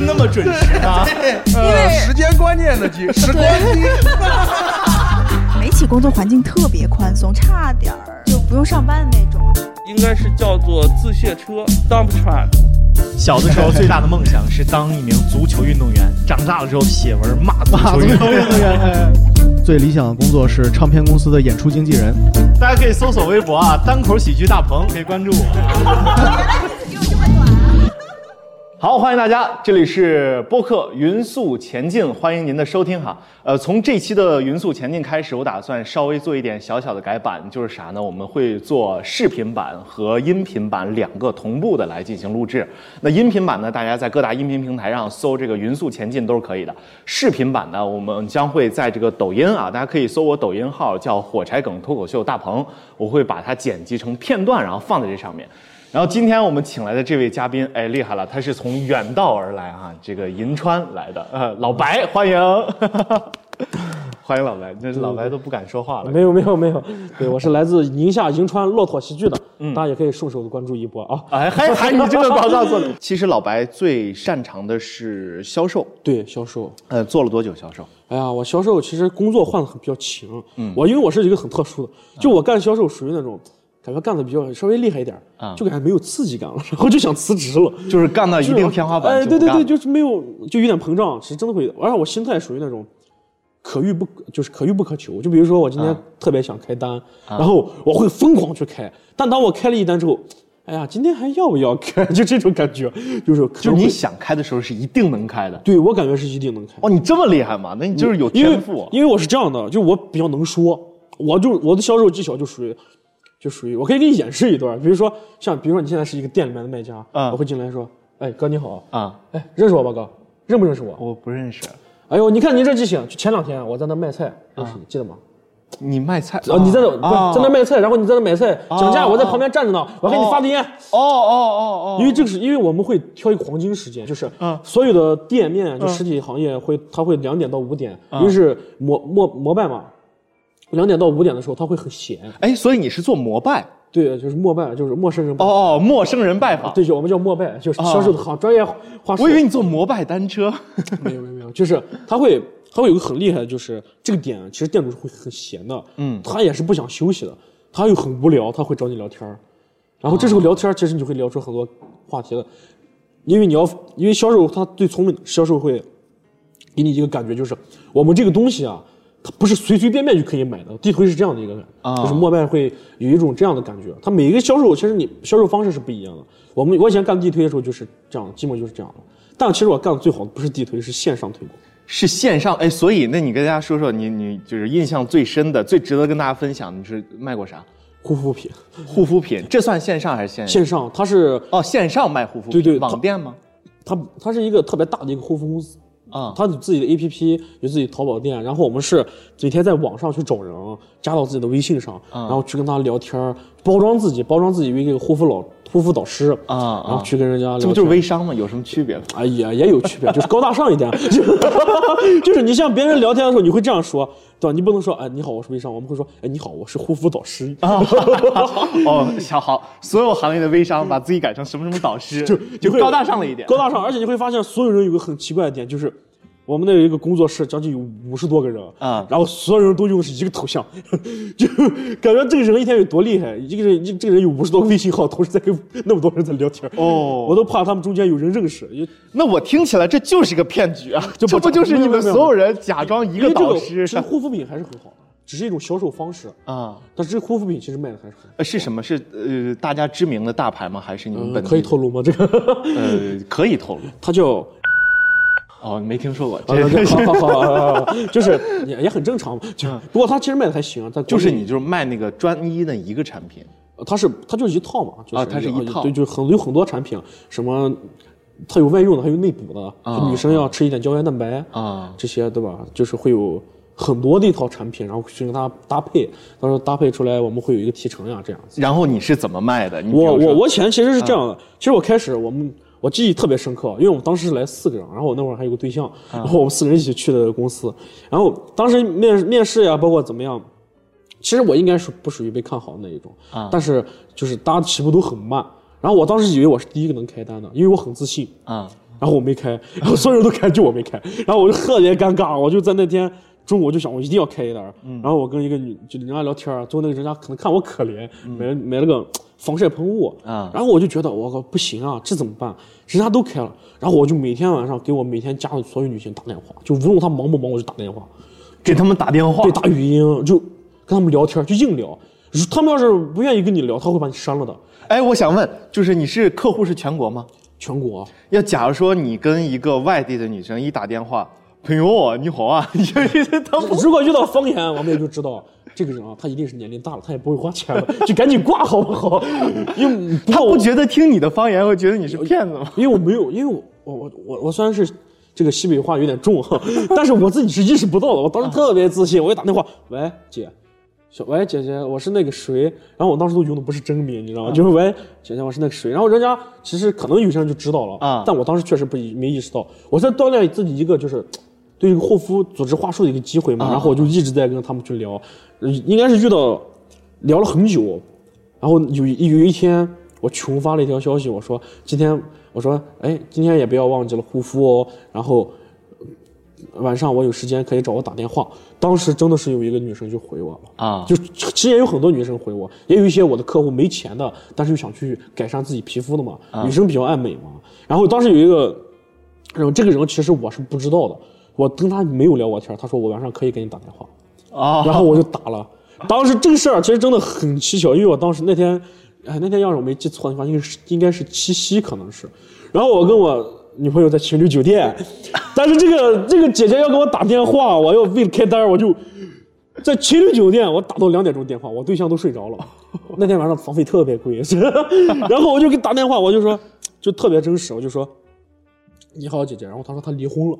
那么准时呢？呃，时间观念的机，时光机。媒体工作环境特别宽松，差点儿就不用上班的那种。应该是叫做自卸车 （dump truck）。小的时候最大的梦想是当一名足球运动员，长大了之后写文骂足球运动员。最理想的工作是唱片公司的演出经纪人。大家可以搜索微博啊，单口喜剧大鹏，可以关注我。好，欢迎大家，这里是播客《匀速前进》，欢迎您的收听哈。呃，从这期的《匀速前进》开始，我打算稍微做一点小小的改版，就是啥呢？我们会做视频版和音频版两个同步的来进行录制。那音频版呢，大家在各大音频平台上搜这个“匀速前进”都是可以的。视频版呢，我们将会在这个抖音啊，大家可以搜我抖音号叫“火柴梗脱口秀大鹏”，我会把它剪辑成片段，然后放在这上面。然后今天我们请来的这位嘉宾，哎，厉害了，他是从远道而来啊，这个银川来的，呃，老白，欢迎，欢迎老白，那老白都不敢说话了。没有没有没有，对我是来自宁夏银川骆驼喜剧的，大家也可以顺手的关注一波啊。哎，还 还你这个广告做的。其实老白最擅长的是销售，对销售，呃，做了多久销售？哎呀，我销售其实工作换的很比较勤，嗯，我因为我是一个很特殊的，就我干销售属于那种。感觉干的比较稍微厉害一点啊，就感觉没有刺激感了，然后就想辞职了，就是干到一定天花板。哎，对对对，就是没有，就有点膨胀，是真的会。而且我心态属于那种可遇不就是可遇不可求。就比如说我今天特别想开单，然后我会疯狂去开。但当我开了一单之后，哎呀，今天还要不要开？就这种感觉，就是就你想开的时候是一定能开的。对我感觉是一定能开。哦，你这么厉害吗？那你就是有天赋。因为我是这样的，就我比较能说，我就我的销售技巧就属于。就属于我可以给你演示一段，比如说像比如说你现在是一个店里面的卖家，我会进来说，哎哥你好啊，哎认识我吧哥，认不认识我？我不认识。哎呦，你看你这记性，就前两天我在那卖菜，认识你记得吗？你卖菜？哦，你在那不在那卖菜，然后你在那买菜讲价，我在旁边站着呢，我给你发的烟。哦哦哦哦。因为这个是因为我们会挑一个黄金时间，就是所有的店面就实体行业会他会两点到五点，因为是摩摩摩拜嘛。两点到五点的时候，他会很闲。哎，所以你是做膜拜？对，就是膜拜，就是陌生人。哦哦，陌生人拜访。对，我们叫膜拜，就是销售的好专业话术。我以为你做膜拜单车。没有没有没有，就是他会他会有个很厉害的，就是这个点其实店主是会很闲的。嗯。他也是不想休息的，他又很无聊，他会找你聊天然后这时候聊天其实你就会聊出很多话题了，因为你要因为销售他最聪明，销售会给你一个感觉，就是我们这个东西啊。它不是随随便便就可以买的，地推是这样的一个，就是陌拜会有一种这样的感觉。它每一个销售，其实你销售方式是不一样的。我们我以前干地推的时候就是这样，基本就是这样的。但其实我干的最好的不是地推，是线上推广，是线上。哎，所以那你跟大家说说，你你就是印象最深的、最值得跟大家分享，你是卖过啥？护肤品，护肤品，这算线上还是线？线上，它是哦，线上卖护肤品，对对，网店吗？它它是一个特别大的一个护肤公司。啊，他有自己的 A P P，有自己淘宝店，然后我们是每天在网上去找人，加到自己的微信上，然后去跟他聊天，包装自己，包装自己为一个护肤老护肤导师啊，然后去跟人家，这不就是微商吗？有什么区别？哎呀，也有区别，就是高大上一点，就是你像别人聊天的时候，你会这样说，对吧？你不能说，哎，你好，我是微商，我们会说，哎，你好，我是护肤导师啊。哦，小好，所有行业的微商把自己改成什么什么导师，就就高大上了一点，高大上，而且你会发现，所有人有个很奇怪的点，就是。我们那有一个工作室，将近有五十多个人啊，然后所有人都用的是一个头像，就感觉这个人一天有多厉害。一个人，一这个人有五十多个微信号，同时在跟那么多人在聊天。哦，我都怕他们中间有人认识。那我听起来这就是一个骗局啊！这不就是你们所有人假装一个导师？其实护肤品还是很好的，只是一种销售方式啊。但是护肤品其实卖的还是很……呃，是什么？是呃，大家知名的大牌吗？还是你们本可以透露吗？这个呃，可以透露。它叫。哦，没听说过，好好好，就是也也很正常嘛。就不过他其实卖的还行，他就是你就是卖那个专一的一个产品，他是他就是一套嘛，啊，它是一套，对，就很有很多产品，什么，它有外用的，还有内补的，女生要吃一点胶原蛋白啊，这些对吧？就是会有很多的一套产品，然后去跟它搭配，到时候搭配出来我们会有一个提成呀，这样子。然后你是怎么卖的？我我我钱其实是这样的，其实我开始我们。我记忆特别深刻，因为我们当时是来四个人，然后我那会儿还有个对象，然后我们四个人一起去的公司，然后当时面面试呀，包括怎么样，其实我应该是不属于被看好的那一种，但是就是大家起步都很慢，然后我当时以为我是第一个能开单的，因为我很自信，啊，然后我没开，然后所有人都开，就我没开，然后我就特别尴尬，我就在那天中午我就想我一定要开一单儿，然后我跟一个女就人家聊天儿，最后那个人家可能看我可怜，买买了个防晒喷雾啊然后我就觉得我靠不行啊，这怎么办？人家都开了，然后我就每天晚上给我每天加的所有女性打电话，就无论她忙不忙，我就打电话，给他们打电话对，，打语音就跟他们聊天，就硬聊。他们要是不愿意跟你聊，他会把你删了的。哎，我想问，就是你是客户是全国吗？全国要假如说你跟一个外地的女生一打电话，朋友你好啊，你 他不如果遇到方言，我们也就知道这个人啊，他一定是年龄大了，他也不会花钱了，就赶紧挂好不好？因为他不觉得听你的方言会觉得你是骗子吗？因为我没有，因为我我我我我虽然是这个西北话有点重哈，但是我自己是意识不到的。我当时特别自信，我一打电话，喂姐，小喂姐姐，我是那个谁，然后我当时都用的不是真名，你知道吗？就是喂姐姐，我是那个谁，然后人家其实可能有些人就知道了啊但我当时确实不没意识到，我在锻炼自己一个就是。对一个护肤组织话术的一个机会嘛，然后我就一直在跟他们去聊，呃应该是遇到聊了很久，然后有有一天，我群发了一条消息，我说今天我说哎，今天也不要忘记了护肤哦。然后呃晚上我有时间可以找我打电话。当时真的是有一个女生就回我了啊就其实也有很多女生回我，也有一些我的客户没钱的，但是又想去改善自己皮肤的嘛。女生比较爱美嘛。然后当时有一个然后这个人其实我是不知道的，我跟他没有聊过天，他说我晚上可以给你打电话。啊，然后我就打了。当时这个事儿其实真的很蹊跷，因为我当时那天，哎，那天要是我没记错的话，应该是应该是七夕，可能是。然后我跟我女朋友在情侣酒店，但是这个这个姐姐要给我打电话，我要为了开单，我就在情侣酒店，我打到两点钟电话，我对象都睡着了。那天晚上房费特别贵，然后我就给打电话，我就说，就特别真实，我就说，你好，姐姐。然后她说她离婚了。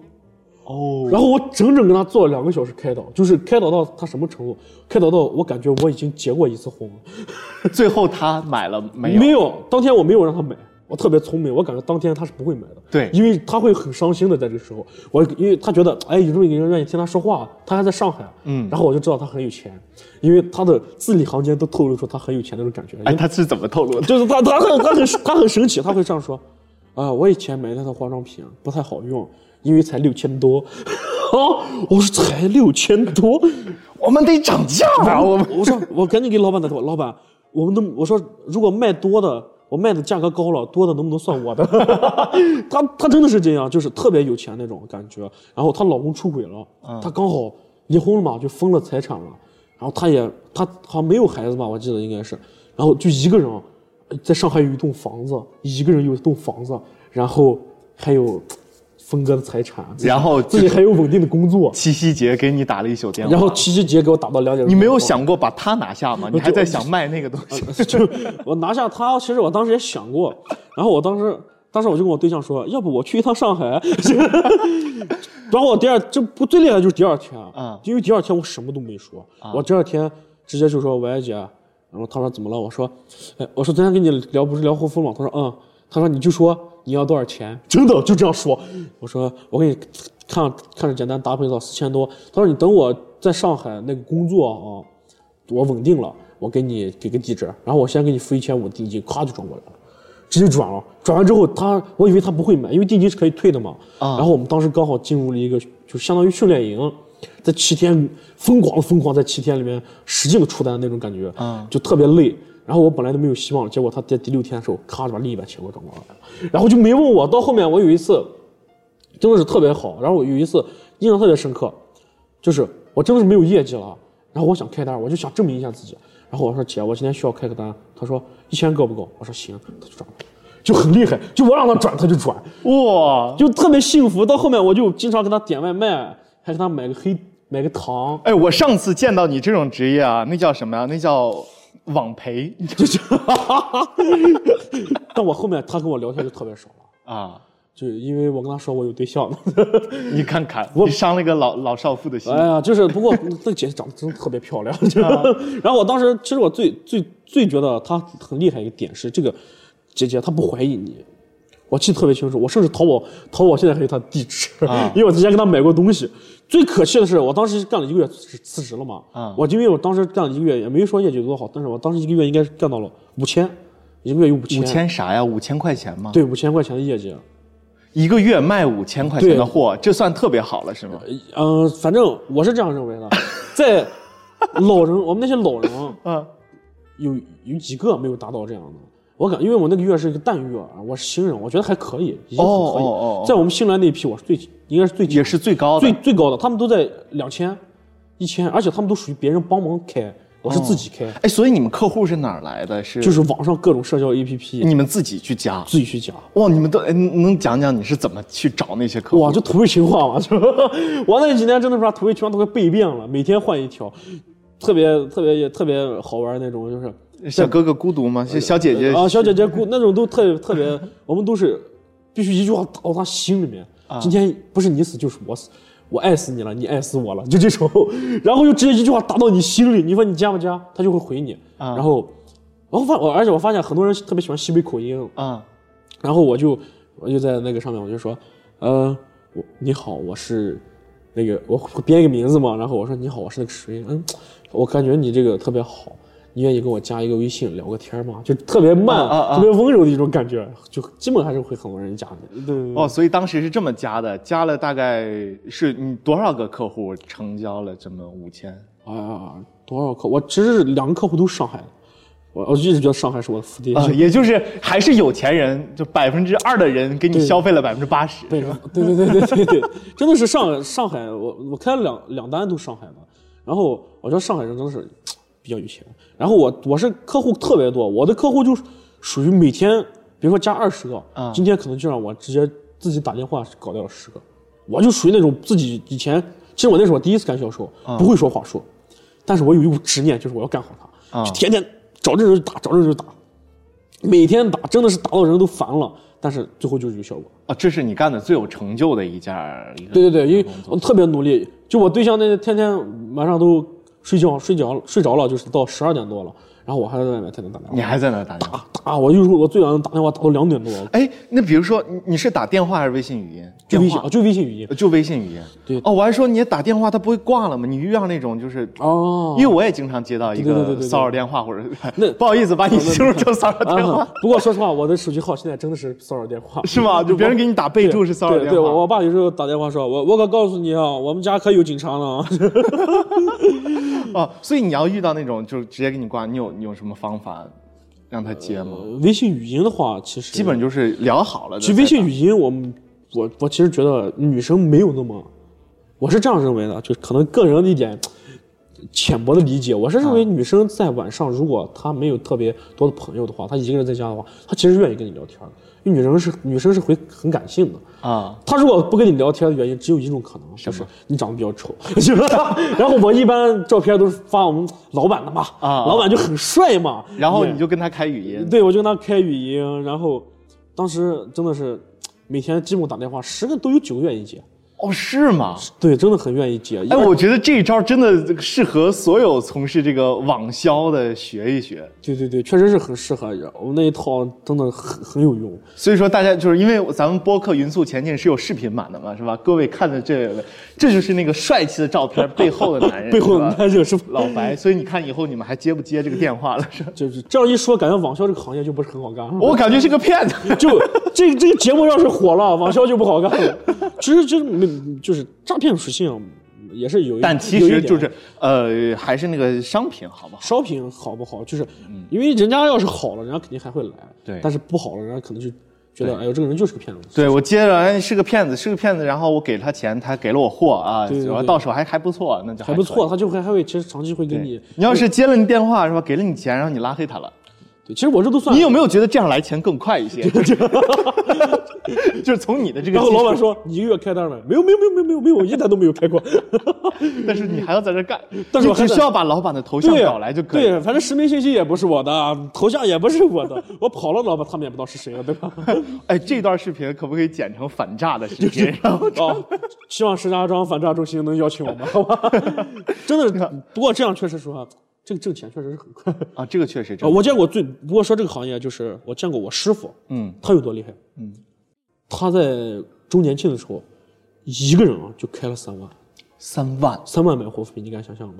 哦，然后我整整跟他做了两个小时开导，就是开导到他什么程度？开导到我感觉我已经结过一次婚了。最后他买了没有？没有，当天我没有让他买，我特别聪明，我感觉当天他是不会买的。对因为他会很伤心的在这个时候，我因为他觉得哎有这么一个人愿意听他说话，他还在上海，嗯然后我就知道他很有钱，因为他的字里行间都透露出他很有钱那种感觉。哎，他是怎么透露的？就是他他很他很他很神奇，他会这样说，啊、我以前买那套化妆品不太好用，因为才六千多，啊，我说才六千多，我们得涨价啊！我们 我说我赶紧给老板打电话，老板，我们能我说如果卖多的，我卖的价格高了，多的能不能算我的？他他真的是这样，就是特别有钱那种感觉。然后她老公出轨了，她刚好离婚了嘛，就分了财产了。然后她也她好像没有孩子吧，我记得应该是。然后就一个人呃在上海有一栋房子，一个人有一栋房子，然后还有分割的财产，然后自己还有稳定的工作。七夕节给你打了一宿电话，然后七夕节给我打到两点钟，你没有想过把他拿下吗？你还在想卖那个东西？就我拿下他，其实我当时也想过，然后我当时，当时我就跟我对象说，要不我去一趟上海，然后我第二，这不最厉害的就是第二天，嗯因为第二天我什么都没说，我第二天直接就说喂姐，然后他说怎么了？我说，哎，我说昨天跟你聊不是聊护肤吗？他说嗯，他说你就说你要多少钱，真的就这样说，我说我给你看看着简单搭配到四千多，他说你等我在上海那个工作啊。我稳定了，我给你给个地址，然后我先给你付一千五定金，咔就转过来了，直接转了。转完之后他，我以为他不会买，因为定金是可以退的嘛。啊然后我们当时刚好进入了一个就相当于训练营，在七天疯狂的疯狂在七天里面使劲的出单那种感觉，啊就特别累。然后我本来都没有希望了，结果他在第六天的时候，咔就把另一半钱给我转过来了，然后就没问我。到后面我有一次真的是特别好，然后我有一次印象特别深刻，就是我真的是没有业绩了，然后我想开单，我就想证明一下自己。然后我说姐，我今天需要开个单，他说一千够不够？我说行，他就转了，就很厉害，就我让他转他就转，哇！就特别幸福。到后面我就经常给他点外卖，还给他买个黑买个糖，哎，我上次见到你这种职业啊，那叫什么呀？那叫网陪就是。但我后面他跟我聊天就特别少了，啊！就因为我跟他说我有对象了。你看看，你伤了一个老老少妇的心。哎呀，就是不过那个姐姐长得真的特别漂亮。就 然后我当时其实我最最最觉得她很厉害一个点是这个姐姐她不怀疑你，我记得特别清楚，我甚至淘宝淘宝现在还有他的地址，啊因为我之前跟他买过东西。最可气的是，我当时干了一个月辞辞职了嘛，啊我因为我当时干了一个月，也没说业绩有多好，但是我当时一个月应该是干到了五千，一个月有五千，五千啥呀？五千块钱吗？，对五千块钱的业绩，一个月卖五千块钱的货，这算特别好了是吗？嗯、反正我是这样认为的，在老人，我们那些老人，嗯，有有几个没有达到这样的。我感，因为我那个月是一个淡月啊，我是新人，我觉得还可以，已经很可以。哦哦哦在我们新来那一批，我是最应该是最也是最高的最最高的，他们都在两千、一千，而且他们都属于别人帮忙开，我是自己开，哎，所以你们客户是哪儿来的？是就是网上各种社交 APP 你们自己去加？自己去加。哇，你们都哎能讲讲你是怎么去找那些客户？哇，就土味情话嘛，就我那几年真的是把土味情话都快背遍了，每天换一条，特别特别也特别好玩那种，就是小哥哥孤独吗？是小姐姐啊，小姐姐孤那种都特别特别，我们都是必须一句话打到他心里面。啊今天不是你死就是我死，我爱死你了，你爱死我了，就这种，然后就直接一句话打到你心里。你说你加不加，他就会回你。啊然后，然后发我，而且我发现很多人特别喜欢西北口音，啊，然后我就我就在那个上面我就说，呃，我你好，我是那个我会编一个名字嘛，然后我说你好，我是那个谁，嗯，我感觉你这个特别好，你愿意跟我加一个微信聊个天吗？就特别慢、啊啊啊特别温柔的一种感觉，就基本还是会很多人加你。对对对哦，所以当时是这么加的，加了大概是你多少个客户成交了这么五千？哎呀，多少客？我其实两个客户都是上海的，我我一直觉得上海是我的福地。啊，也就是还是有钱人，就百分之二的人给你消费了百分之八十，对是吧？对对对对对对，真的是上上海，我我开了两两单都上海的，然后我觉得上海人真的是比较有钱。然后我我是客户特别多，我的客户就是属于每天，比如说加二十个，啊。今天可能就让我直接自己打电话搞掉了十个，我就属于那种自己以前，其实我那时候第一次干销售，不会说话术，但是我有一股执念，就是我要干好它，啊。就天天找这人就打，找这人就打，每天打，真的是打到人都烦了，但是最后就是有效果。啊，这是你干的最有成就的一件一个。对对对，因为我特别努力，就我对象那天天晚上都睡觉睡觉睡着了，就是到十二点多了，然后我还在外面天天打电话。你还在那儿打电话？打，我有时候我最晚打电话打到两点多，哎，那比如说你你是打电话还是微信语音？电话就微信啊，就微信语音。就微信语音。对哦，我还说你打电话他不会挂了吗？你遇到那种就是哦因为我也经常接到一个对对对对对骚扰电话或者那不好意思把你形容成骚扰电话啊，不过说实话，我的手机号现在真的是骚扰电话，是吗？就别人给你打备注是骚扰对对，电话。我我爸有时候打电话说，我我可告诉你啊，我们家可有警察了啊。哦，所以你要遇到那种就是直接给你挂，你有你有什么方法让他接吗？微信语音的话，其实基本就是聊好了。其实微信语音我们，我我其实觉得女生没有那么，我是这样认为的，就可能个人的一点浅薄的理解，我是认为女生在晚上如果她没有特别多的朋友的话，她一个人在家的话，她其实愿意跟你聊天的，因为女生是女生是会很感性的。啊，她如果不跟你聊天的原因只有一种可能，就是你长得比较丑。然后我一般照片都是发我们老板的嘛，啊老板就很帅嘛，然后你就跟他开语音。对，我就跟他开语音，然后当时真的是每天基本打电话，十个都有九个愿意接，哦，是吗？对，真的很愿意接。哎，我觉得这一招真的适合所有从事这个网销的学一学。对对对，确实是很适合人，我那一套真的很很有用。所以说，大家就是因为咱们播客《匀速前进》是有视频版的嘛，是吧？各位看的这个，这就是那个帅气的照片背后的男人，背后是吧男人是老白。所以你看以后你们还接不接这个电话了？是？就是这样一说，感觉网销这个行业就不是很好干。我感觉是个骗子。就这这个节目要是火了，网销就不好干了。其实就是没就是诈骗属性也是有一，但其实就是呃，还是那个商品好不好？商品好不好，就是因为人家要是好了，人家肯定还会来。对但是不好了，人家可能就觉得，哎呦，这个人就是个骗子。对，我接着哎是个骗子，是个骗子，然后我给他钱，他给了我货啊，对对对然后到手还还不错，那就还不错，他就会还会其实长期会给你。你要是接了你电话是吧，给了你钱，然后你拉黑他了，对，其实我这都算。你有没有觉得这样来钱更快一些？就是从你的这个，然后老板，说你一个月开单了没有？没有没有没有没有没有，我一单都没有开过。但是你还要在这干，但是我还需要把老板的头像对搞来就可以。对，反正实名信息也不是我的，头像也不是我的，我跑了，老板他们也不知道是谁了，对吧？哎，这段视频可不可以剪成反诈的视频？然后哦，希望石家庄反诈中心能邀请我们，好吧？真的是，不过这样确实说啊，这个挣钱确实是很快。啊，这个确实啊，真的。我见过最，不过说这个行业就是我见过我师傅，嗯，他有多厉害？嗯，他在周年庆的时候，一个人啊就开了三万，三万。三万买护肤品，你敢想象吗？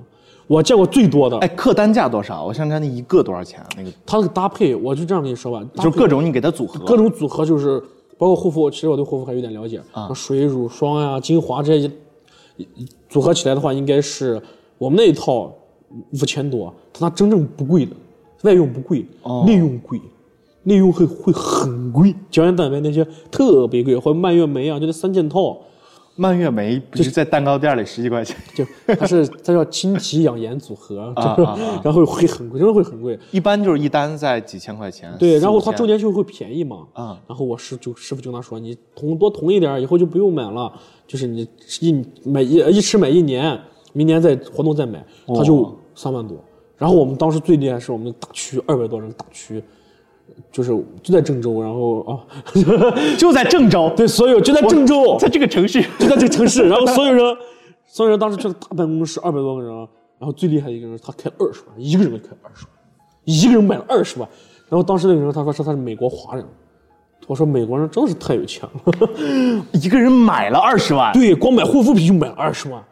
我见过最多的，哎，客单价多少？我想知道那一个多少钱啊？那个他那个搭配，我就这样跟你说吧，就是各种你给他组合，各种组合，就是包包括护肤，其实我对护肤还有点了解啊，水、乳、霜呀、精华这些组合起来的话，应该是我们那一套五千多，它那真正不贵的，外用不贵，内用贵。内用会会很贵，胶原蛋白那些特别贵，或者蔓越莓啊，就那三件套，蔓越莓不是在蛋糕店里十几块钱，就它是它叫清奇养颜组合，然后会很贵，真的会很贵。一般就是一单在几千块钱。对，然后它周年庆会便宜嘛，啊然后我师就师傅就跟他说，你囤多囤一点，以后就不用买了，就是你一买一一吃买一年，明年再活动再买，他就哦三万多。然后我们当时最厉害是我们大区二百多人大区，就是就在郑州，然后啊，就在郑州，对，所有就在郑州，在这个城市。就在这个城市，然后所有人，所有人当时去了大办公室，二百多个人，然后最厉害的一个人，他开二十万，一个人开二十万，一个人买了二十万，然后当时那个人他说是他是美国华人，我说美国人真的是太有钱了，一个人买了二十万，对，光买护肤品就买了二十万，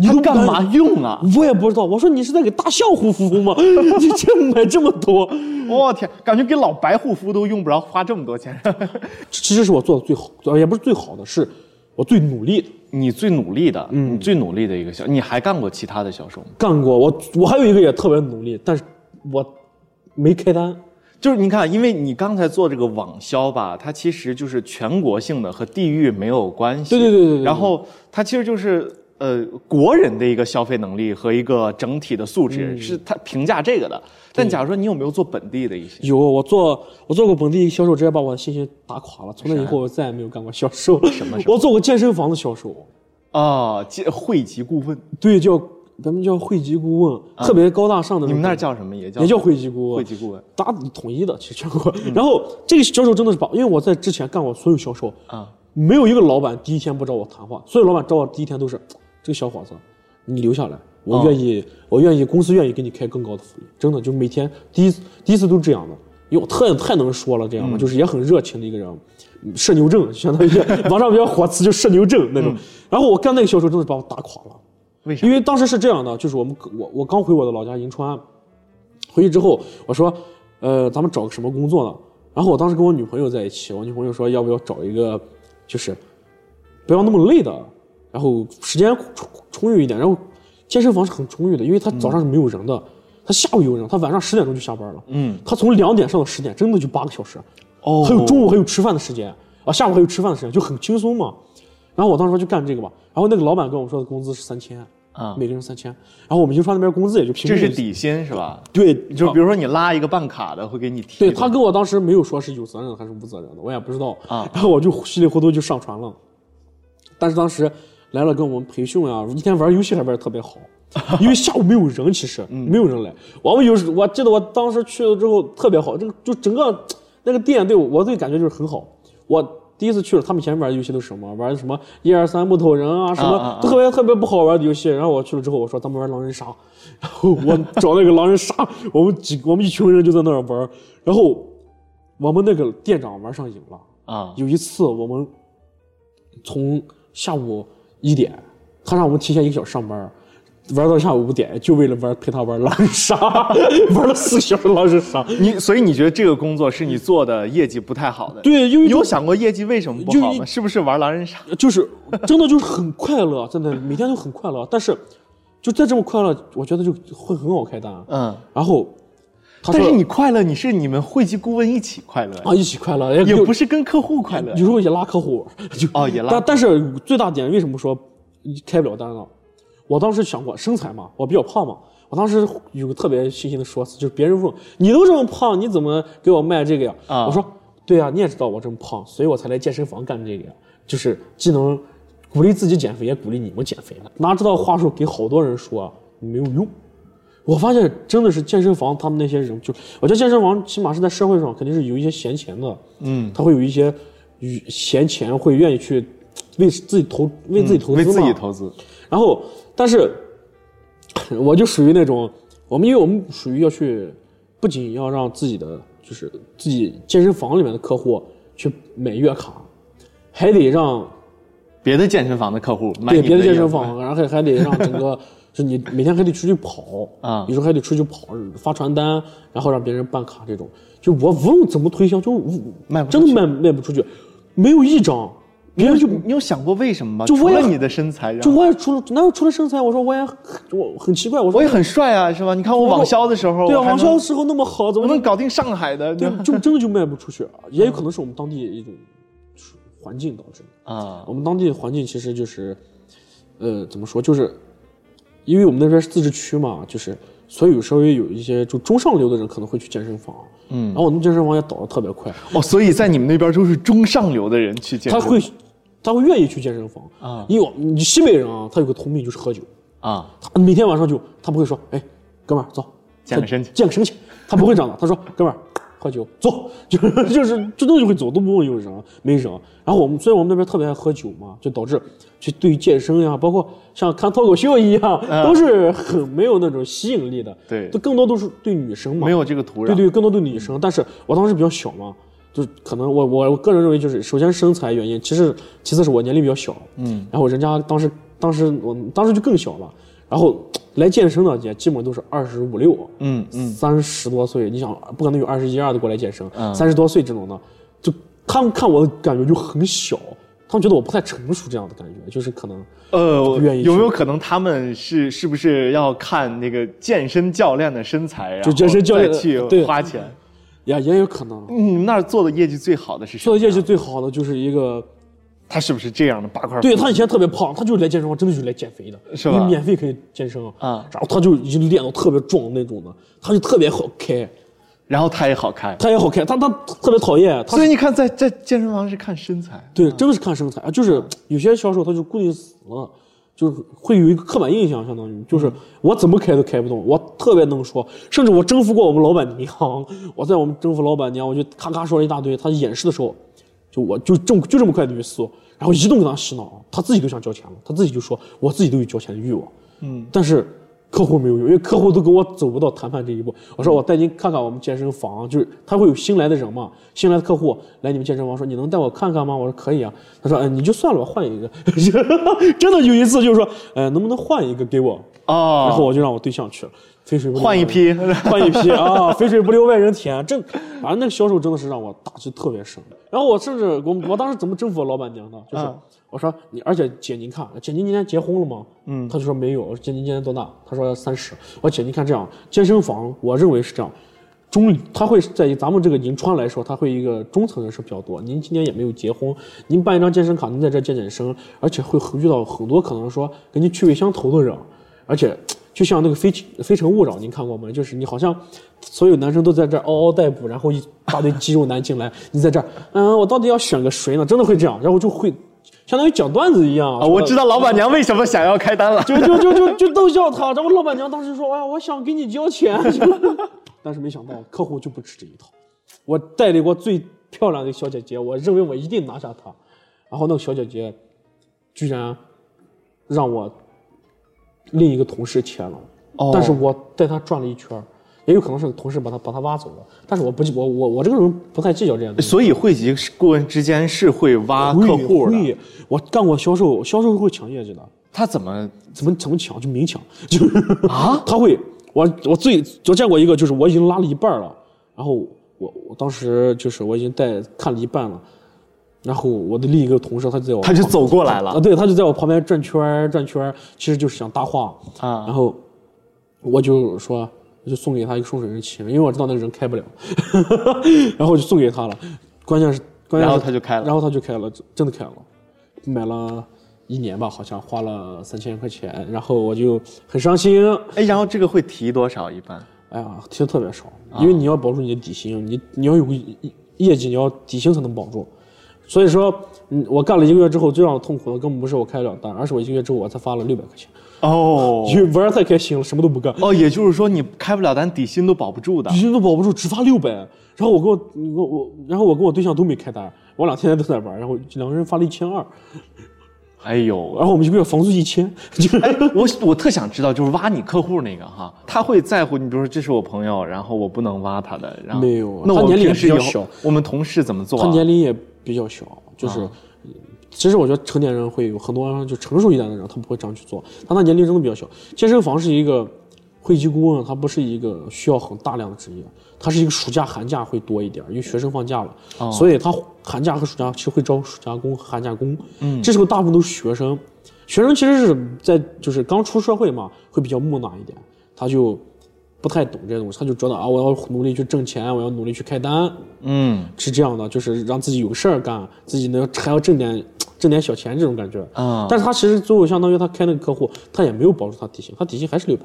你都干嘛？用啊？我也不知道，我说你是在给大象护肤吗？你这买这么多，我天，感觉给老白护肤都用不着花这么多钱。其实是我做的最好，也不是最好的，是我最努力的。你最努力的，嗯，你最努力的一个销，你还干过其他的销售吗？干过，我我还有一个也特别努力，但是我没开单。就是你看，因为你刚才做这个网销吧，它其实就是全国性的，和地域没有关系。对对对对对然后它其实就是呃国人的一个消费能力和一个整体的素质，嗯是他评价这个的。但假如说你有没有做本地的一些？有我做我做过本地销售，直接把我的信心打垮了。从那以后，我再也没有干过销售。什么我做过健身房的销售，啊，接汇集顾问，对，叫咱们叫会籍顾问，特别高大上的。你们那儿叫什么？也叫也叫会籍顾问，会籍顾问大统一的，其实全国。然后这个销售真的是把，因为我在之前干过所有销售啊，没有一个老板第一天不找我谈话，所有老板找我第一天都是这个小伙子，你留下来，我愿意，我愿意，公司愿意给你开更高的福利，真的就每天第一次第一次都是这样的，因为我太太能说了，这样的、就是也很热情的一个人。社牛症，相当于 网上比较火词就社牛症那种。然后我干那个销售真的把我打垮了，为啥因为当时是这样的，就是我们我我刚回我的老家银川，回去之后我说，呃，咱们找个什么工作呢？然后我当时跟我女朋友在一起，我女朋友说要不要找一个就是不要那么累的，然后时间充充裕一点，然后健身房是很充裕的，因为他早上是没有人的，他下午有人，他晚上十点钟就下班了，嗯，他从两点上到十点，真的就八个小时，哦还有中午还有吃饭的时间啊，下午还有吃饭的时间，就很轻松嘛。然后我当时说就干这个吧，然后那个老板跟我说的工资是三千啊。每个人三千，然后我们银川那边工资也就平均这是底薪是吧？对，就比如说你拉一个办卡的，会给你提。对他跟我当时没有说是有责任还是无责任的，我也不知道。啊。然后我就稀里糊涂就上传了，但是当时来了跟我们培训啊，一天玩游戏还玩的特别好，因为下午没有人，其实、嗯没有人来。我们有时我记得我当时去了之后特别好，这个就整个那个店对我我对感觉就是很好。我第一次去了，他们以前玩的游戏都是什么？玩什么一二三木头人啊，什么、啊啊啊特别特别不好玩的游戏。然后我去了之后，我说咱们玩狼人杀，然后我找那个狼人杀，我们几我们一群人就在那儿玩，然后我们那个店长玩上瘾了。啊，有一次我们从下午一点，他让我们提前一个小时上班，玩到下午五点，就为了玩陪他玩狼人杀，玩了四个小时狼人杀。你所以你觉得这个工作是你做的业绩不太好的？对，因为你有想过业绩为什么不好吗？是不是玩狼人杀？就是真的就是很快乐，真的每天都很快乐。但是就再这么快乐，我觉得就会很好开单。嗯，然后但是你快乐，你是你们会籍顾问一起快乐，啊一起快乐，也也不是跟客户快乐有。时候也拉客户，就哦也拉但但是最大点为什么说开不了单呢？我当时想过身材嘛，我比较胖嘛。我当时有个特别新鲜的说辞，就是别人问你都这么胖，你怎么给我卖这个呀？啊我说对呀、你也知道我这么胖，所以我才来健身房干这个呀，就是既能鼓励自己减肥，也鼓励你们减肥的。哪知道话术给好多人说没有用。我发现真的是健身房，他们那些人就，我觉得健身房起码是在社会上肯定是有一些闲钱的，嗯，他会有一些与闲钱，会愿意去为自己投为自己投资为自己投资，然后，但是我就属于那种，我们因为我们属于要去，不仅要让自己的就是自己健身房里面的客户去买月卡，还得让别的健身房的客户买对别的健身房，然后还还得让整个，就你每天还得出去跑啊有时候还得出去跑，发传单，然后让别人办卡这种，就我无论怎么推销，就无卖不出去真的卖卖不出去。没有一张，别人就你有想过为什么吗？就我也除了你的身材，就我也除了哪有除了身材，我说我也很我很奇怪，我说我也很帅啊，是吧？你看我网销的时候，对啊，网销的时候那么好，怎么能搞定上海的，对？就真的就卖不出去？也有可能是我们当地一种环境导致的。啊我们当地的环境其实就是，呃，怎么说，就是因为我们那边是自治区嘛，就是所以有稍微有一些就中上流的人可能会去健身房，嗯，然后我们健身房也倒的特别快，哦，所以在你们那边都是中上流的人去健身，他会他会愿意去健身房。啊。因为你西北人啊，他有个通病就是喝酒，啊，他每天晚上就他不会说，哎，哥们儿走，健个身去。健个身去，他不会这样的，他说哥们儿喝酒走，就是就是真的就会走，都不会有人没人。然后我们所以我们那边特别爱喝酒嘛，就导致就对于健身呀，包括像看脱口秀一样，都是很没有那种吸引力的。对都更多都是对女生嘛，没有这个土壤，对对，更多对女生。但是我当时比较小嘛，就是可能我我我个人认为就是首先身材原因，其实其次是我年龄比较小，嗯，然后人家当时当时我当时就更小了，然后来健身的也基本都是二十五六，嗯嗯，三十多岁，你想不可能有二十一二的过来健身，嗯。三十多岁这种的，就他们看我的感觉就很小，他们觉得我不太成熟这样的感觉，就是可能呃不愿意，有没有可能他们是是不是要看那个健身教练的身材，然后健身教练再去对。花钱？也也有可能。你们那儿做的业绩最好的是什么做的业绩最好的就是一个他是不是这样的八块腹？对他以前特别胖，他就是来健身房，真的就是来减肥的，是吧？你免费可以健身啊。然后他就已经练到特别壮那种的，他就特别好开，然后他也好看，他也好开，他他特别讨厌，他所以你看在在健身房是看身材，对，真的是看身材啊，就是有些销售他就固定死了，就是会有一个刻板印象，相当于就是我怎么开都开不动，我特别能说，甚至我征服过我们老板娘，我在我们征服老板娘，我就咔咔说了一大堆，他演示的时候，就我就这么就这么快的语速，然后一顿给他洗脑，他自己都想交钱了，他自己就说我自己都有交钱的欲望，嗯，但是。客户没有用，因为客户都跟我走不到谈判这一步。我说我带您看看我们健身房，就是他会有新来的人嘛，新来的客户来你们健身房说你能带我看看吗？我说可以啊。他说，哎，你就算了吧，换一个。真的有一次就是说，呃，能不能换一个给我？哦然后我就让我对象去了，肥水不流换一批 换一批啊，肥水不流外人田。这反正那个销售真的是让我打击特别深。然后我甚至我我当时怎么征服我老板娘呢？就是、嗯我说你，而且姐您看，姐您今年结婚了吗？嗯，她就说没有。我说姐您今年多大？她说三十。我说姐您看这样，健身房我认为是这样。中，他会在于咱们这个银川来说，他会一个中层人士比较多。您今年也没有结婚，您办一张健身卡，您在这健健身，而且会遇到很多可能说跟您趣味相投的人，而且就像那个非《非诚勿扰》，您看过吗？就是你好像所有男生都在这儿嗷嗷待哺，然后一大堆肌肉男进来，你在这儿，嗯，我到底要选个谁呢？真的会这样，然后就会相当于讲段子一样啊，我知道老板娘为什么想要开单了。就就就就就逗笑他。然后老板娘当时说：“哎呀，我想给你交钱。”但是没想到客户就不吃这一套。我代理过最漂亮的小姐姐，我认为我一定拿下她。然后那个小姐姐居然让我另一个同事签了，哦。但是我带他转了一圈，也有可能是同事把他把他挖走了。但是我不计我我我这个人不太计较这样的。所以会籍顾问之间是会挖客户的，我干过销售，销售是会抢业绩的。他怎么？怎么怎么抢？就明抢，就是啊，他会，我我最我见过一个，就是我已经拉了一半了，然后我我当时就是我已经带看了一半了，然后我的另一个同事他就在我他就走过来了啊，了？对，他就在我旁边转圈儿转圈儿其实就是想搭话啊然后我就说。我就送给他一个送水人情，因为我知道那个人开不了，然后我就送给他了。关键是，关键是然后他就开了然后他就开了，真的开了，买了一年吧，好像花了三千块钱，然后我就很伤心，哎，然后这个会提多少一般？哎呀，提的特别少，因为你要保住你的底薪，你你要有个业绩，你要底薪才能保住。所以说，嗯，我干了一个月之后，最让我痛苦的根本不是我开了单，而是我一个月之后我才发了六百块钱，哦。因为玩儿太开心了，什么都不干，哦，也就是说你开不了单，底薪都保不住的。底。薪都保不住，只发六百。然后我跟我我我，然后我跟我对象都没开单，我俩天天都在玩儿，然后两个人发了一千二，哎呦，然后我们一个月房租一千，就哎，我我特想知道，就是挖你客户那个哈，他会在乎你，比如说这是我朋友，然后我不能挖他的，然后没有那我他年龄也比较小。我们同事怎么做、啊？他年龄也比较小，就是。啊其实我觉得成年人会有很多就成熟一点的人，他不会这样去做，他那年龄真的比较小。健身房是一个会籍顾问他不是一个需要很大量的职业，他是一个暑假寒假会多一点，因为学生放假了，所以他寒假和暑假其实会招暑假工、寒假工。嗯，这时候大部分都是学生，学生其实是在就是刚出社会嘛，会比较木讷一点，他就不太懂这些东西，他就觉得啊，我要努力去挣钱，我要努力去开单，嗯。是这样的，就是让自己有个事儿干，自己能还要挣点挣点小钱这种感觉。啊但是他其实最后相当于他开那个客户，他也没有保住他底薪，他底薪还是六百，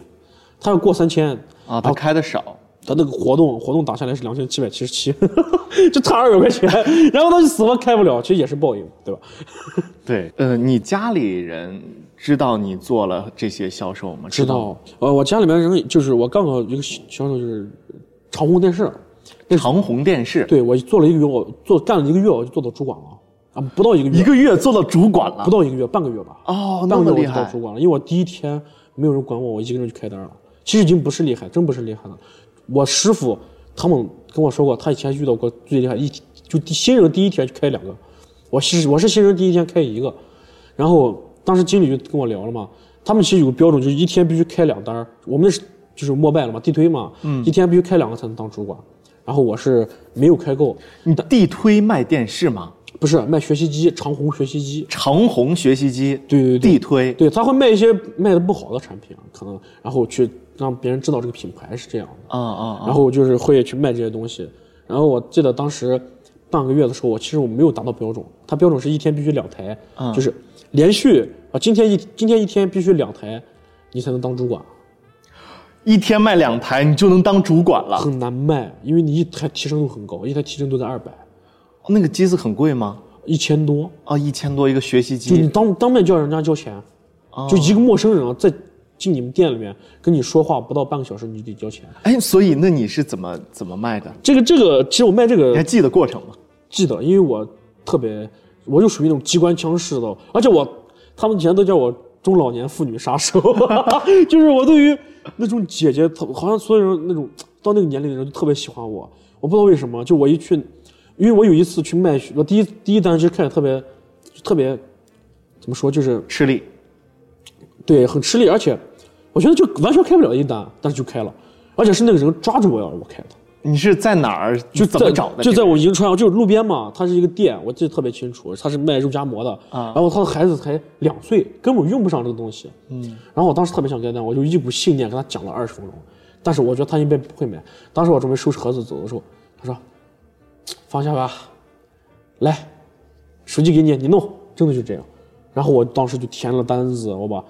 他要过三千，啊，他开的少，他那个活动活动打下来是两千七百七十七，就差二百块钱，然后他就死活开不了，其实也是报应，对吧？对，呃，你家里人知道你做了这些销售吗？知道，呃，我家里面人就是我干过一个销售就是长虹电视，长虹电视，对我做了一个月，我做干了一个月我就做到主管了啊，不到一个月，一个月做到主管了不，到一个月，半个月吧。哦，那么厉半个月我就到害主管了，因为我第一天没有人管我，我一个人就开单了。其实已经不是厉害，真不是厉害了。我师傅他们跟我说过，他以前遇到过最厉害，一就新人第一天就开两个，我是我是新人第一天开一个，然后当时经理就跟我聊了嘛，他们其实有个标准，就是一天必须开两单儿。我们那是就是摩拜了嘛，地推嘛，嗯一天必须开两个才能当主管。然后我是没有开够，你地推卖电视吗？不是卖学习机，长虹学习机，长虹学习机，对对对地推，对，他会卖一些卖的不好的产品啊，可能然后去让别人知道这个品牌是这样的，啊啊然后就是会去卖这些东西。然后我记得当时半个月的时候，我其实我没有达到标准，它标准是一天必须两台，就是连续啊，今天一今天一天必须两台，你才能当主管，一天卖两台，你就能当主管了。很难卖，因为你一台提成度很高，一台提成都在二百、那个机子很贵吗？一千多，哦，一千多一个学习机。就你，当当面叫人家交钱，就一个陌生人啊，在进你们店里面跟你说话不到半个小时，你就得交钱。哎，所以那你是怎么怎么卖的？这个这个，其实我卖这个你还记得过程吗？记得，因为我特别，我就属于那种机关枪式的，而且我他们以前都叫我中老年妇女杀手，就是我对于那种姐姐，特好像所有人那种到那个年龄的人都特别喜欢我，我不知道为什么，就我一去，因为我有一次去卖，我第一第一单其实看着特别特别怎么说，就是吃力，对很吃力，而且我觉得就完全开不了一单，但是就开了，而且是那个人抓住我要让我开的。你是在哪儿就怎么在找的？就在我银川，就是路边嘛，它是一个店，我记得特别清楚，他是卖肉夹馍的，啊然后他的孩子才两岁，根本用不上这个东西，嗯，然后我当时特别想开单，我就一股信念跟他讲了二十分钟，但是我觉得他应该不会买。当时我准备收拾盒子走的时候，他说：“放下吧，来，手机给你，你弄。”真的就这样。然后我当时就填了单子，我把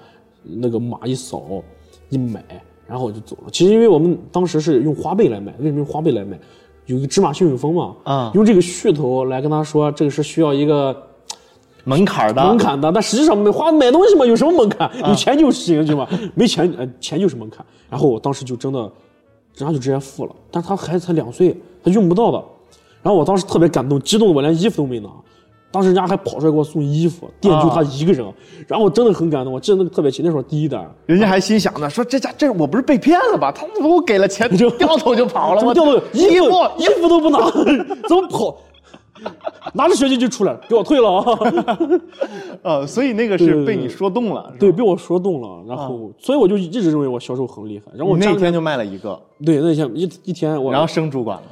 那个码一扫一买，然后我就走了。其实因为我们当时是用花呗来买，为什么用花呗来买？有一个芝麻信用分嘛，啊用这个噱头来跟他说，这个是需要一个门槛的门槛的，但实际上买花买东西嘛，有什么门槛？有钱就行，对吧？没钱，呃，钱就是门槛。然后我当时就真的，人家就直接付了，但是他孩子才两岁，他用不到的。然后我当时特别感动，激动的我连衣服都没拿。当时人家还跑出来给我送衣服，店就他一个人，然后我真的很感动，我记得那个特别清，那时候第一单，人家还心想呢，说这家这我不是被骗了吧？他怎么给我给了钱就掉头就跑了？我怎么掉头衣服衣服都不拿，怎么跑？拿着学籍就出来，给我退了啊！呃，所以那个是被你说动了，对，被我说动了，然后，所以我就一直认为我销售很厉害。然后我那天就卖了一个，对那天一一天我然后升主管了。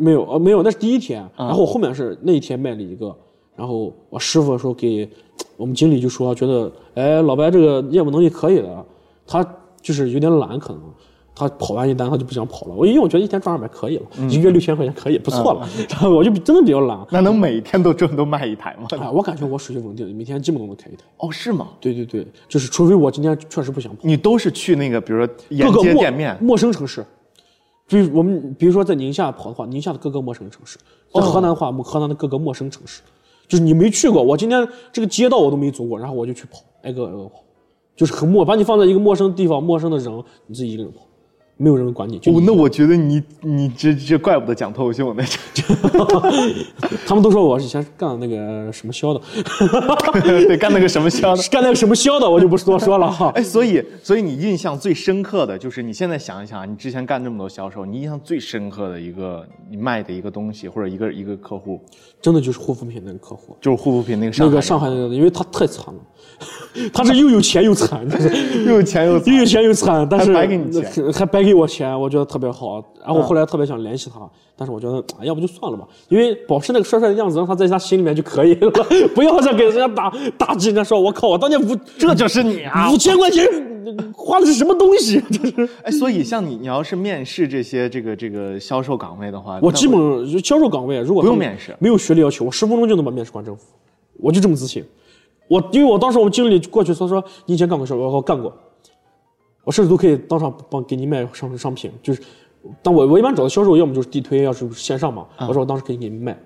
没有呃没有，那是第一天，嗯然后我后面是那一天卖了一个，然后我师傅说给 我们经理就说觉得哎老白这个业务能力可以的，他就是有点懒可能。他跑完一单，他就不想跑了。我因为我觉得一天赚二百可以了，嗯一个月六千块钱可以，不错了。然后 我就真的比较懒，那能每天都挣都卖一台吗？哎，我感觉我属于稳定的，每天基本都能开一台。哦，是吗？对对对，就是除非我今天确实不想跑。你都是去那个，比如说沿各个陌街店面，陌生城市，比如我们比如说在宁夏跑的话，宁夏的各个陌生城市；在河南的话，河南的各个陌生城市，就是你没去过，我今天这个街道我都没走过，然后我就去跑，挨个挨个跑，就是很陌，把你放在一个陌生地方，陌生的人，你自己一个人跑，没有人管你。就哦，那我觉得你你这这怪不得讲脱口秀呢，他们都说我以前是干那个什么销的，对，干那个什么销的。干那个什么销的，我就不多说了。哈。哎，所以所以你印象最深刻的就是你现在想一想啊，你之前干这么多销售，你印象最深刻的一个你卖的一个东西或者一个一个客户，真的就是护肤品那个客户，就是护肤品那个上海那个上海那个，因为他太惨了，他是又有钱又惨，就是又有钱又惨。又有钱又惨，但是还白给你钱。呃还白给我钱，我觉得特别好。然后我后来特别想联系他，但是我觉得哎要不就算了吧，因为保持那个帅帅的样子，让他在他心里面就可以了，不要再给人家打打击人家说，我靠，我当年五这就是你啊！五千块钱花的是什么东西？这是哎，所以像你，你要是面试这些这个这个销售岗位的话，我基本销售岗位，如果不用面试没有学历要求，我十分钟就能把面试官征服，我就这么自信。我因为我当时我们经理过去，他说你以前干过销售？我说干过，我甚至都可以当场帮给你卖商商品，就是，但我我一般找的销售要么就是地推，要是线上嘛，我说我当时可以给你卖，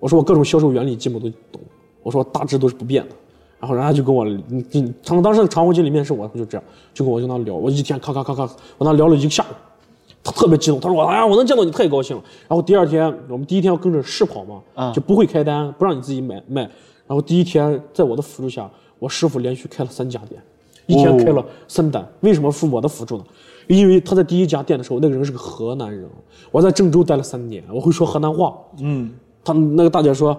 我说我各种销售原理基本都懂，我说大致都是不变的。然后人家就跟我，你你他们当时那个常务经理面试我，他就这样，就跟我就那聊，我一天咔咔咔咔，我那聊了一个下午，他特别激动，他说我：“哎呀，我能见到你太高兴了。”然后第二天，我们第一天要跟着试跑嘛，啊就不会开单，不让你自己买卖。然后第一天在我的辅助下，我师傅连续开了三家店，一天开了三单。为什么是我的辅助呢？因为他在第一家店的时候，那个人是个河南人，我在郑州待了三年，我会说河南话。嗯，他那个大姐说：“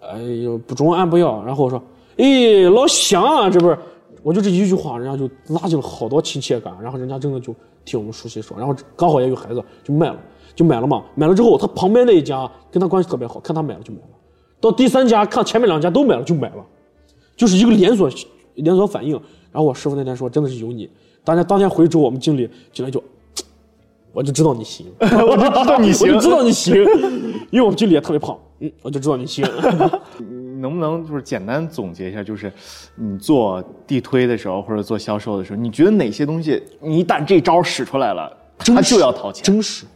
哎呦，不中俺不要。”然后我说：“哎，老乡啊，这不是。”我就这一句话，人家就拉近了好多亲切感，然后人家真的就听我们熟悉说，然后刚好也有孩子，就卖了，就买了嘛。买了之后，他旁边那一家跟他关系特别好，看他买了就买了。到第三家看前面两家都买了就买了，就是一个连锁连锁反应。然后我师傅那天说，真的是有你。当天当天回之后，我们经理进来就，我就知道你行，我就知道你行我就知道你行，因为我们经理也特别胖，嗯，我就知道你行。你 能不能就是简单总结一下，就是你做地推的时候或者做销售的时候，你觉得哪些东西你一旦这招使出来了，他就要掏钱？真实。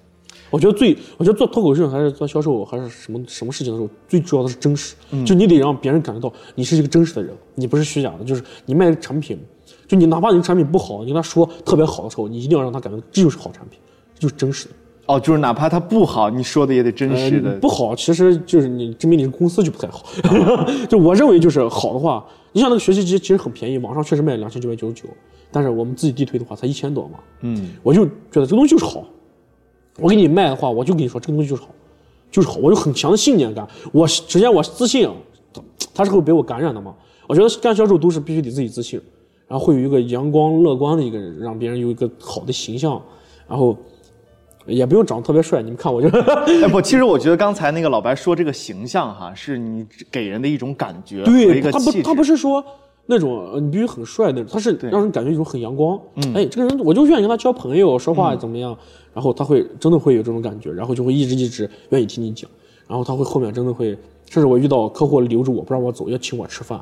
我觉得最，我觉得做脱口秀还是做销售还是什么什么事情的时候，最主要的是真实。就你得让别人感觉到你是一个真实的人，你不是虚假的。就是你卖的产品，就你哪怕你的产品不好，你跟他说特别好的时候，你一定要让他感觉这就是好产品，这就是真实的。哦，就是哪怕它不好，你说的也得真实的。呃不好，其实就是你证明你这公司就不太好。就我认为就是好的话，你像那个学习机其实很便宜，网上确实卖两千九百九十九，但是我们自己地推的话才一千多嘛。嗯，我就觉得这个东西就是好。我给你卖的话，我就跟你说这个东西就是好，就是好，我有很强的信念感。我首先我自信啊，他他是会被我感染的嘛。我觉得干销售都是必须得自己自信，然后会有一个阳光乐观的一个人，让别人有一个好的形象，然后也不用长得特别帅。你们看我就。哎不，其实我觉得刚才那个老白说这个形象哈，是你给人的一种感觉和对。他不他不是说那种呃你必须很帅那种，他是让人感觉一种很阳光。哎，这个人我就愿意跟他交朋友，说话怎么样，然后他会真的会有这种感觉，然后就会一直一直愿意听你讲，然后他会后面真的会，甚至我遇到客户留着我不让我走，要请我吃饭，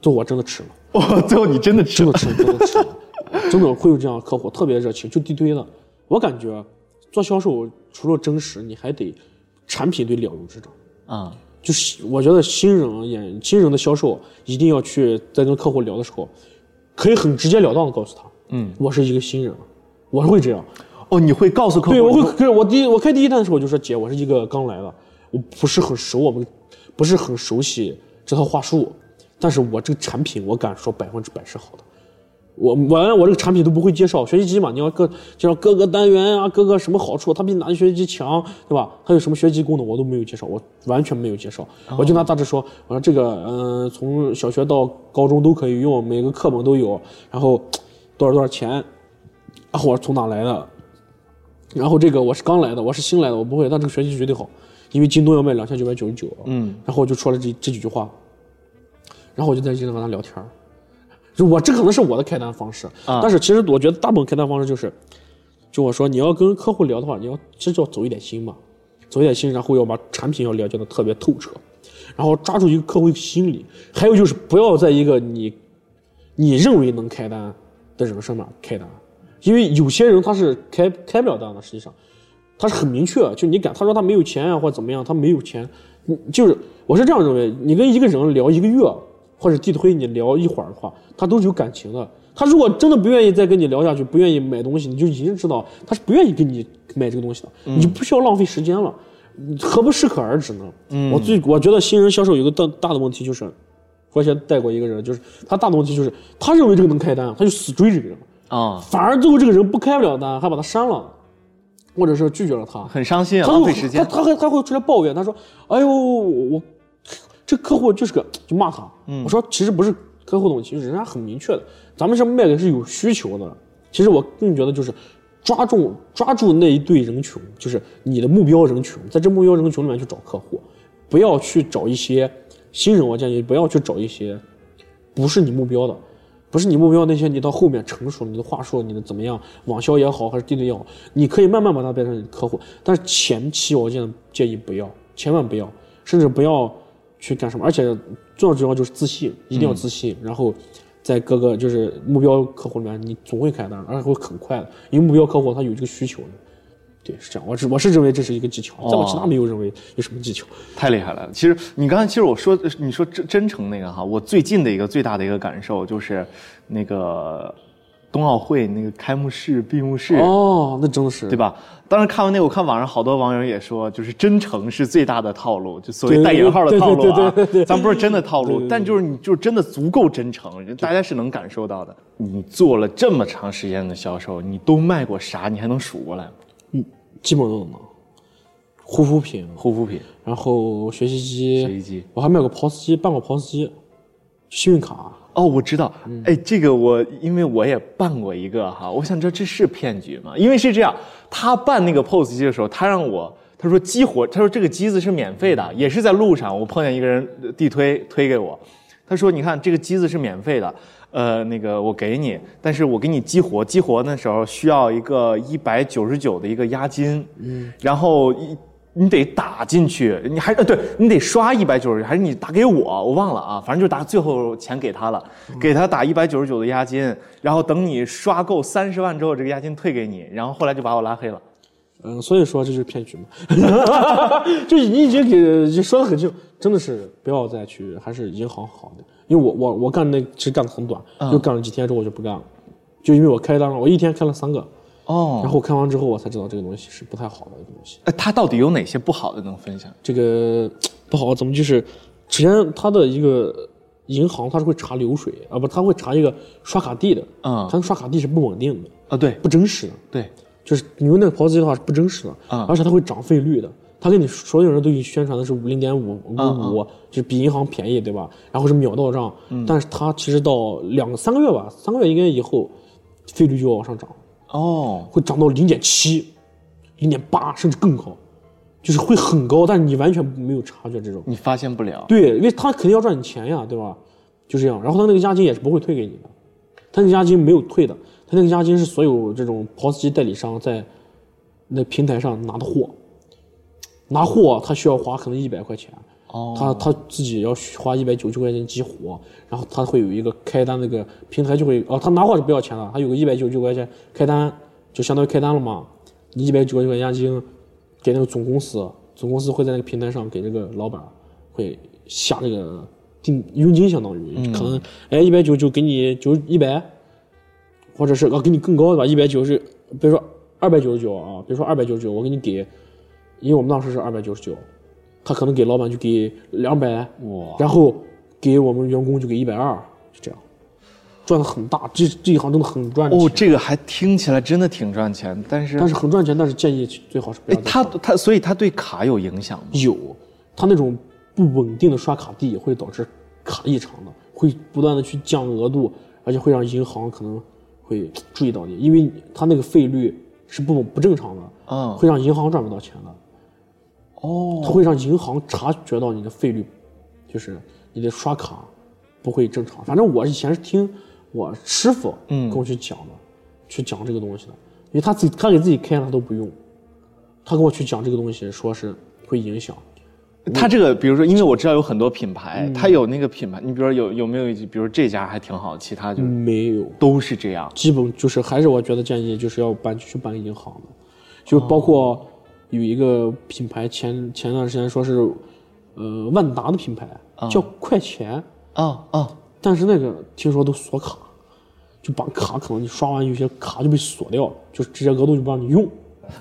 最后我真的吃了，哦，最后你真的吃了真的。吃了，真的吃了，真的会有这样的客户，特别热情，就地推的。我感觉做销售除了真实，你还得产品得了如指掌。啊、就是我觉得新人演新人的销售一定要去在跟客户聊的时候，可以很直截了当的告诉他，嗯，我是一个新人，我是会这样。哦，你会告诉客户？对，我会，我第一我开第一单的时候我就说姐，我是一个刚来的，我不是很熟，我们不是很熟悉这套话术，但是我这个产品我敢说百分之百是好的。我完了，我这个产品都不会介绍学习机嘛？你要各介绍各个单元啊，各个什么好处，它比哪个学习机强，对吧？它有什么学习机功能，我都没有介绍，我完全没有介绍。我就拿大致说，我说这个，嗯、从小学到高中都可以用，每个课本都有，然后多少多少钱，然后我是从哪来的，然后这个我是刚来的，我是新来的，我不会，但这个学习绝对好，因为京东要卖两千九百九十九，嗯，然后我就说了这这几句话，然后我就在这跟他聊天儿就我这可能是我的开单方式，但是其实我觉得大部分开单方式就是，就我说你要跟客户聊的话，你要其实要走一点心嘛，走一点心，然后要把产品要了解的特别透彻，然后抓住一个客户心理，还有就是不要在一个你你认为能开单的人身上开单，因为有些人他是开开不了单的，实际上他是很明确，就你敢他说他没有钱啊或者怎么样，他没有钱，你就是我是这样认为，你跟一个人聊一个月或者地推你聊一会儿的话，他都是有感情的。他如果真的不愿意再跟你聊下去，不愿意买东西，你就已经知道他是不愿意跟你买这个东西的，你就不需要浪费时间了，你何不适可而止呢？我最我觉得新人销售有一个大大的问题就是，我以前带过一个人，就是他大的问题就是他认为这个能开单，他就死追这个人，啊、反而最后这个人不开不了单，还把他删了，或者是拒绝了他，很伤心啊，他浪费时间他。他还他会出来抱怨，他说：“哎呦，我我这客户就是个就骂他。我说其实不是客户的问题人家很明确的，咱们是卖的是有需求的。其实我更觉得就是抓住抓住那一对人群，就是你的目标人群，在这目标人群里面去找客户，不要去找一些新人。我建议不要去找一些不是你目标的，不是你目标那些，你到后面成熟了，你的话术，你的怎么样，网销也好，还是地推也好，你可以慢慢把它变成你的客户。但是前期我建建议不要，千万不要，甚至不要去干什么。而且重要重要就是自信，一定要自信。然后在各个就是目标客户里面，你总会开单，而且会很快的，因为目标客户他有这个需求的。对，是这样。我是我是认为这是一个技巧，在我其他没有认为有什么技巧。太厉害了！其实你刚才其实我说你说真真诚那个哈，我最近的一个最大的一个感受就是那个冬奥会那个开幕式闭幕式哦，那真的是对？吧？当时看完那个，我看网上好多网友也说，就是真诚是最大的套路，就所谓对带引号的套路啊对对对对。咱不是真的套路，但就是你就是真的足够真诚，大家是能感受到的。你做了这么长时间的销售，你都卖过啥？你还能数过来吗？嗯基本都能。护肤品，护肤品、然后学习机，学习机。我还卖过 POS 机，办过 POS 机，信用卡。哦，我知道，嗯哎，这个我因为我也办过一个哈，我想知道这是骗局吗？因为是这样，他办那个 POS 机的时候，他让我他说激活，他说这个机子是免费的，也是在路上我碰见一个人呃地推推给我，他说你看这个机子是免费的，呃，那个我给你，但是我给你激活，激活那时候需要一个一百九十九的一个押金，嗯，然后一。你得打进去，你还呃，对你得刷一百九十，还是你打给我？我忘了啊，反正就是打最后钱给他了，给他打一百九十九的押金，然后等你刷够三十万之后，这个押金退给你，然后后来就把我拉黑了。嗯，所以说这就是骗局嘛，就你已经给就说的很清楚，真的是不要再去，还是银行好的。因为我我我干那其实干的很短，就干了几天之后我就不干了，就因为我开单了，我一天开了三个，哦然后我看完之后我才知道这个东西是不太好的一个东西。哎，它到底有哪些不好的能分享？这个不好怎么就是，首先它的一个银行它是会查流水啊，不，它会查一个刷卡地的，嗯它的刷卡地是不稳定的，啊，对不真实的。对，就是你用那个 POS 机的话是不真实的，嗯而且它会涨费率的。他跟你所有人都给你宣传的是零点五五嗯五，就是比银行便宜，对吧？然后是秒到账，嗯但是它其实到两三个月吧，三个月应该以后，费率就要往上涨，哦，会涨到零点七、零点八甚至更高，就是会很高，但是你完全没有察觉这种。你发现不了。对，因为他肯定要赚你钱呀，对吧？就这样，然后他那个押金也是不会退给你的，他那个押金没有退的，他那个押金是所有这种 POS 机代理商在那平台上拿的货，拿货他需要花可能一百块钱，哦。他他自己要花一百九十块钱激活，然后他会有一个开单那个平台就会哦，他拿货是不要钱了，他有个一百九十九块钱开单，就相当于开单了嘛，你一百九十九块钱押金给那个总公司，总公司会在那个平台上给这个老板会下这个定佣金，相当于、可能哎一百九九给你九一百，或者是啊给你更高的吧，一百九十，比如说二百九十九啊，比如说二百九十九，我给你给，因为我们当时是二百九十九，他可能给老板就给两百，哇然后给我们员工就给一百二，就这样，赚的很大，这这一行真的很赚钱。哦，这个还听起来真的挺赚钱，但是，但是很赚钱，但是建议最好是不哎要，再他他所以他对卡有影响吗？有，他那种不稳定的刷卡地会导致卡异常的，会不断的去降额度，而且会让银行可能会注意到你，因为他那个费率是不不正常的，嗯会让银行赚不到钱的，哦，它会让银行察觉到你的费率，就是你的刷卡不会正常。反正我以前是听我师傅嗯。跟我去讲的，去讲这个东西的，因为他自己他给自己开他都不用，他跟我去讲这个东西，说是会影响。他这个，比如说，因为我知道有很多品嗯。牌，它有那个品牌，你比如说有有没有，比如这家还挺好，其他就没有，都是这样。基本就是还是我觉得建议就是要办去办银行的，就包括有一个品牌前前段时间说是，呃万达的品牌叫快钱，啊啊，但是那个听说都锁卡，就把卡可能你刷完有些卡就被锁掉，就直接额度就不让你用。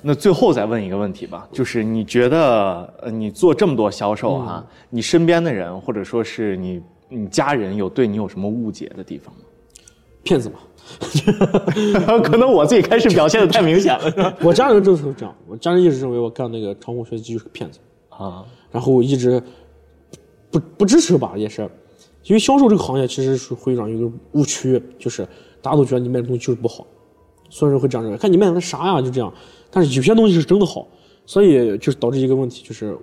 那最后再问一个问题吧，就是你觉得，呃，你做这么多销售哈、嗯。你身边的人或者说是你你家人有对你有什么误解的地方吗？骗子嘛，可能我自己开始表现的太明显了，我家人就是这样，我家人一直认为我干那个长虹学习机就是个骗子，啊，然后一直不不支持吧，也是，因为销售这个行业其实是会让一个误区，就是大家都觉得你卖的东西就是不好，所有人会这样认为，看你卖的那啥呀，就这样。但是有些东西是真的好，所以就是导致一个问题，就是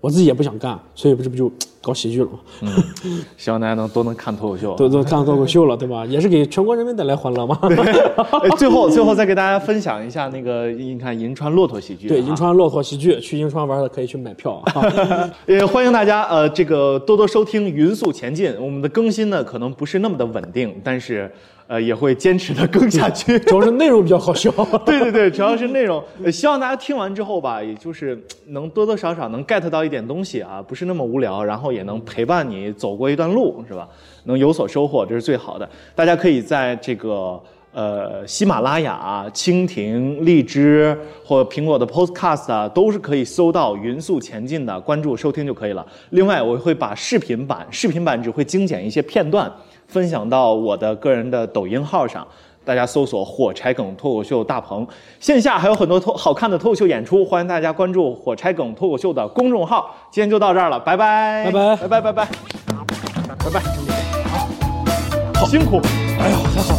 我自己也不想干，所以不这不就搞喜剧了吗？嗯希望大家能都能看脱口秀。都都看脱口秀了，对吧？也是给全国人民带来欢乐嘛。哎最后最后再给大家分享一下那个，你看银川骆驼喜剧啊，对，银川骆驼喜剧，去银川玩的可以去买票啊。也欢迎大家呃，这个多多收听《匀速前进》。我们的更新呢，可能不是那么的稳定，但是呃，也会坚持的更下去。主要是内容比较好笑。对对对，主要是内容。呃，希望大家听完之后吧，也就是嗯能多多少少能 get 到一点东西啊，不是那么无聊，然后也能陪伴你走过一段路，是吧？能有所收获，这是最好的。大家可以在这个。呃，喜马拉雅、蜻蜓、荔枝或苹果的 Podcast 啊，都是可以搜到“匀速前进”的，关注收听就可以了。另外，我会把视频版，视频版只会精简一些片段，分享到我的个人的抖音号上。大家搜索“火柴梗脱口秀大鹏”，线下还有很多脱好看的脱口秀演出，欢迎大家关注“火柴梗脱口秀”的公众号。今天就到这儿了，拜拜，拜拜拜拜，拜拜，拜拜，好，辛苦，哎呦，还好。